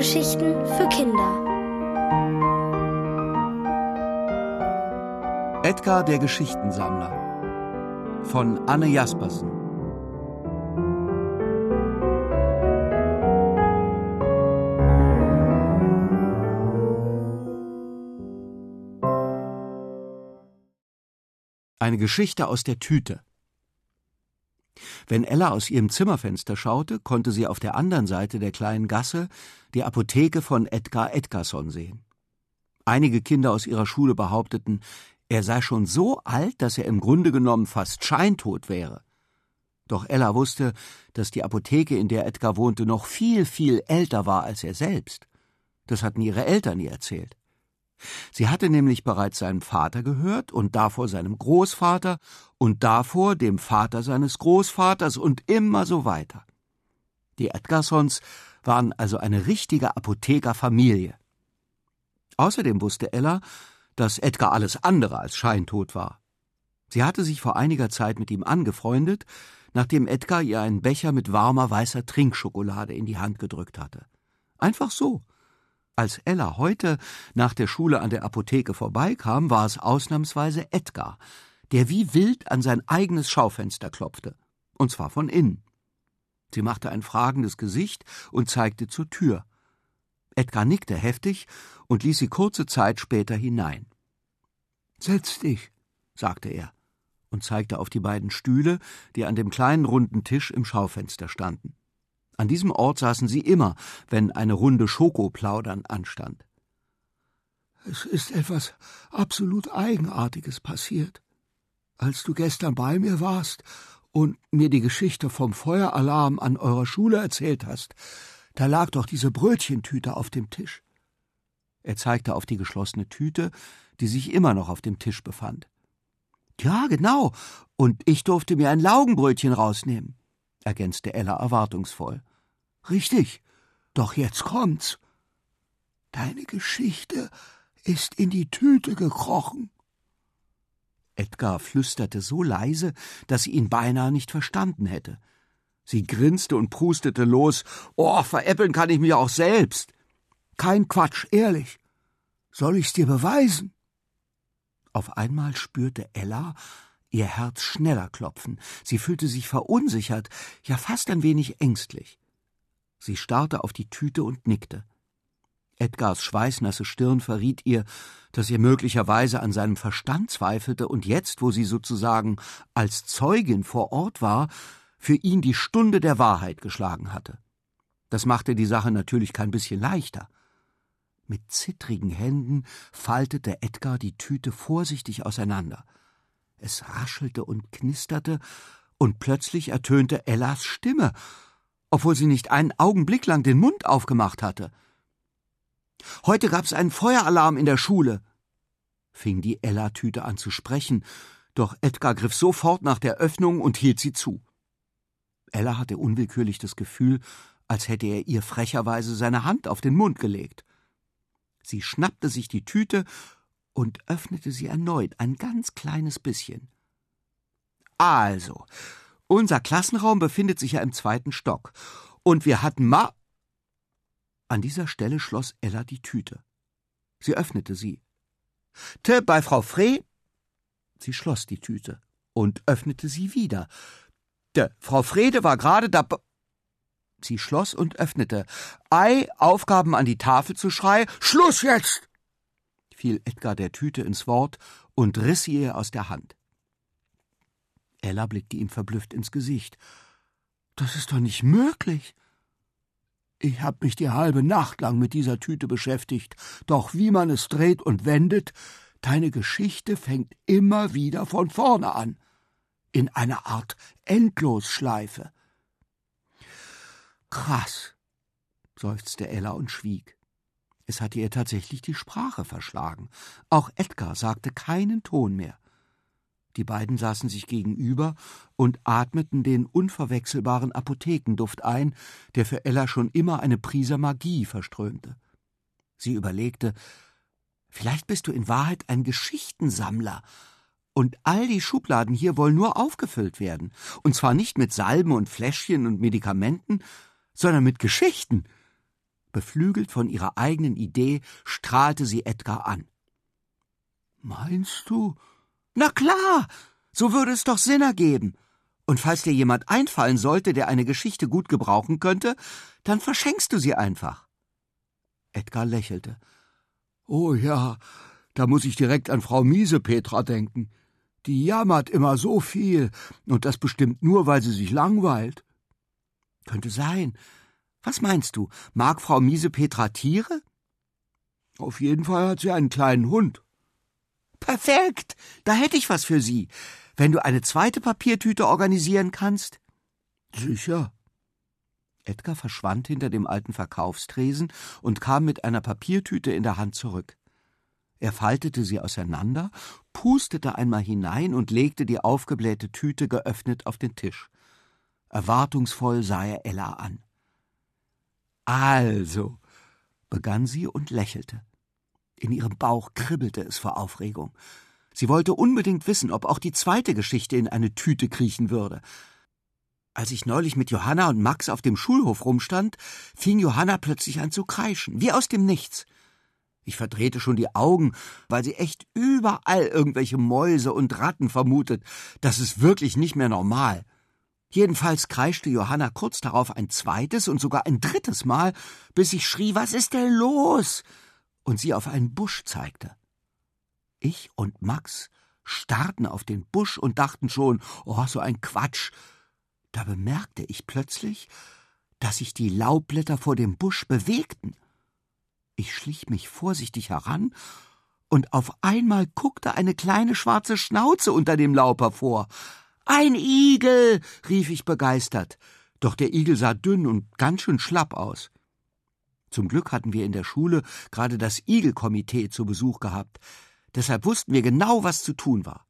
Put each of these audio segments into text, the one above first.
Hörgeschichten für Kinder. Edgar der Geschichtensammler. Von Anne Jaspersen. Eine Geschichte aus der Tüte wenn Ella aus ihrem Zimmerfenster schaute, konnte sie auf der anderen Seite der kleinen Gasse die Apotheke von Edgar Edgarson sehen. Einige Kinder aus ihrer Schule behaupteten, er sei schon so alt, dass er im Grunde genommen fast scheintot wäre. Doch Ella wusste, dass die Apotheke, in der Edgar wohnte, noch viel, viel älter war als er selbst. Das hatten ihre Eltern ihr erzählt. Sie hatte nämlich bereits seinen Vater gehört und davor seinem Großvater und davor dem Vater seines Großvaters und immer so weiter. Die Edgarsons waren also eine richtige Apothekerfamilie. Außerdem wusste Ella, dass Edgar alles andere als scheintot war. Sie hatte sich vor einiger Zeit mit ihm angefreundet, nachdem Edgar ihr einen Becher mit warmer weißer Trinkschokolade in die Hand gedrückt hatte. Einfach so, als Ella heute nach der Schule an der Apotheke vorbeikam, war es ausnahmsweise Edgar, der wie wild an sein eigenes Schaufenster klopfte, und zwar von innen. Sie machte ein fragendes Gesicht und zeigte zur Tür. Edgar nickte heftig und ließ sie kurze Zeit später hinein. Setz dich, sagte er und zeigte auf die beiden Stühle, die an dem kleinen runden Tisch im Schaufenster standen. An diesem Ort saßen sie immer, wenn eine Runde Schokoplaudern anstand. Es ist etwas absolut Eigenartiges passiert. Als du gestern bei mir warst und mir die Geschichte vom Feueralarm an eurer Schule erzählt hast, da lag doch diese Brötchentüte auf dem Tisch. Er zeigte auf die geschlossene Tüte, die sich immer noch auf dem Tisch befand. Ja, genau, und ich durfte mir ein Laugenbrötchen rausnehmen, ergänzte Ella erwartungsvoll. Richtig, doch jetzt kommt's. Deine Geschichte ist in die Tüte gekrochen. Edgar flüsterte so leise, dass sie ihn beinahe nicht verstanden hätte. Sie grinste und prustete los. Oh, veräppeln kann ich mich auch selbst. Kein Quatsch, ehrlich. Soll ich's dir beweisen? Auf einmal spürte Ella ihr Herz schneller klopfen. Sie fühlte sich verunsichert, ja fast ein wenig ängstlich. Sie starrte auf die Tüte und nickte. Edgars schweißnasse Stirn verriet ihr, dass er möglicherweise an seinem Verstand zweifelte und jetzt, wo sie sozusagen als Zeugin vor Ort war, für ihn die Stunde der Wahrheit geschlagen hatte. Das machte die Sache natürlich kein bisschen leichter. Mit zittrigen Händen faltete Edgar die Tüte vorsichtig auseinander. Es raschelte und knisterte, und plötzlich ertönte Ellas Stimme, obwohl sie nicht einen Augenblick lang den Mund aufgemacht hatte. Heute gab's einen Feueralarm in der Schule, fing die Ella-Tüte an zu sprechen, doch Edgar griff sofort nach der Öffnung und hielt sie zu. Ella hatte unwillkürlich das Gefühl, als hätte er ihr frecherweise seine Hand auf den Mund gelegt. Sie schnappte sich die Tüte und öffnete sie erneut ein ganz kleines bisschen. Also, unser Klassenraum befindet sich ja im zweiten Stock. Und wir hatten ma. An dieser Stelle schloss Ella die Tüte. Sie öffnete sie. Te bei Frau Frey. Sie schloss die Tüte und öffnete sie wieder. De Frau Frede war gerade da. Sie schloss und öffnete. Ei, Aufgaben an die Tafel zu schreien. Schluss jetzt! fiel Edgar der Tüte ins Wort und riss sie ihr aus der Hand. Ella blickte ihm verblüfft ins Gesicht. Das ist doch nicht möglich. Ich hab mich die halbe Nacht lang mit dieser Tüte beschäftigt, doch wie man es dreht und wendet, deine Geschichte fängt immer wieder von vorne an, in einer Art Endlosschleife. Krass, seufzte Ella und schwieg. Es hatte ihr tatsächlich die Sprache verschlagen. Auch Edgar sagte keinen Ton mehr. Die beiden saßen sich gegenüber und atmeten den unverwechselbaren Apothekenduft ein, der für Ella schon immer eine Prise Magie verströmte. Sie überlegte, vielleicht bist du in Wahrheit ein Geschichtensammler, und all die Schubladen hier wollen nur aufgefüllt werden, und zwar nicht mit Salben und Fläschchen und Medikamenten, sondern mit Geschichten. Beflügelt von ihrer eigenen Idee strahlte sie Edgar an. Meinst du? Na klar, so würde es doch Sinn ergeben. Und falls dir jemand einfallen sollte, der eine Geschichte gut gebrauchen könnte, dann verschenkst du sie einfach. Edgar lächelte. Oh ja, da muss ich direkt an Frau Miesepetra denken. Die jammert immer so viel, und das bestimmt nur, weil sie sich langweilt. Könnte sein. Was meinst du, mag Frau Miesepetra Tiere? Auf jeden Fall hat sie einen kleinen Hund. Perfekt, da hätte ich was für Sie. Wenn du eine zweite Papiertüte organisieren kannst? Sicher. Edgar verschwand hinter dem alten Verkaufstresen und kam mit einer Papiertüte in der Hand zurück. Er faltete sie auseinander, pustete einmal hinein und legte die aufgeblähte Tüte geöffnet auf den Tisch. Erwartungsvoll sah er Ella an. Also, begann sie und lächelte. In ihrem Bauch kribbelte es vor Aufregung. Sie wollte unbedingt wissen, ob auch die zweite Geschichte in eine Tüte kriechen würde. Als ich neulich mit Johanna und Max auf dem Schulhof rumstand, fing Johanna plötzlich an zu kreischen, wie aus dem Nichts. Ich verdrehte schon die Augen, weil sie echt überall irgendwelche Mäuse und Ratten vermutet. Das ist wirklich nicht mehr normal. Jedenfalls kreischte Johanna kurz darauf ein zweites und sogar ein drittes Mal, bis ich schrie, was ist denn los? Und sie auf einen Busch zeigte. Ich und Max starrten auf den Busch und dachten schon, oh, so ein Quatsch, da bemerkte ich plötzlich, dass sich die Laubblätter vor dem Busch bewegten. Ich schlich mich vorsichtig heran, und auf einmal guckte eine kleine schwarze Schnauze unter dem Laub hervor. Ein Igel, rief ich begeistert, doch der Igel sah dünn und ganz schön schlapp aus. Zum Glück hatten wir in der Schule gerade das Igelkomitee zu Besuch gehabt, deshalb wussten wir genau, was zu tun war.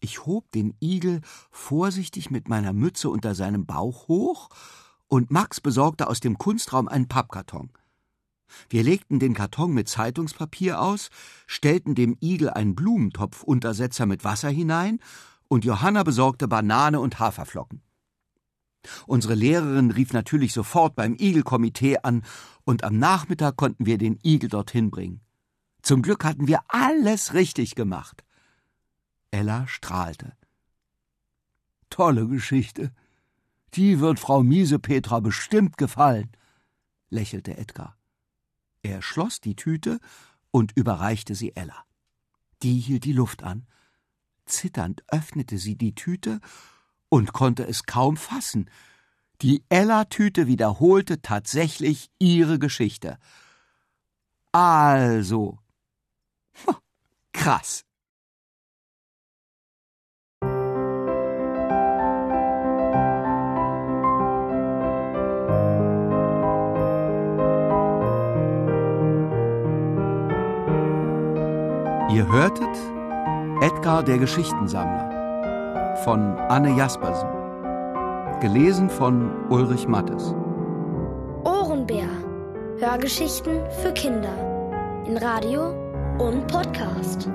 Ich hob den Igel vorsichtig mit meiner Mütze unter seinem Bauch hoch, und Max besorgte aus dem Kunstraum einen Pappkarton. Wir legten den Karton mit Zeitungspapier aus, stellten dem Igel einen Blumentopfuntersetzer mit Wasser hinein, und Johanna besorgte Banane und Haferflocken. Unsere Lehrerin rief natürlich sofort beim Igelkomitee an, und am Nachmittag konnten wir den Igel dorthin bringen. Zum Glück hatten wir alles richtig gemacht. Ella strahlte. Tolle Geschichte. Die wird Frau Miesepetra bestimmt gefallen, lächelte Edgar. Er schloss die Tüte und überreichte sie Ella. Die hielt die Luft an. Zitternd öffnete sie die Tüte und konnte es kaum fassen. Die Ella-Tüte wiederholte tatsächlich ihre Geschichte. Also. Krass. Ihr hörtet Edgar der Geschichtensammler von Anne Jaspersen. Gelesen von Ulrich Mattes. Ohrenbär. Hörgeschichten für Kinder. In Radio und Podcast.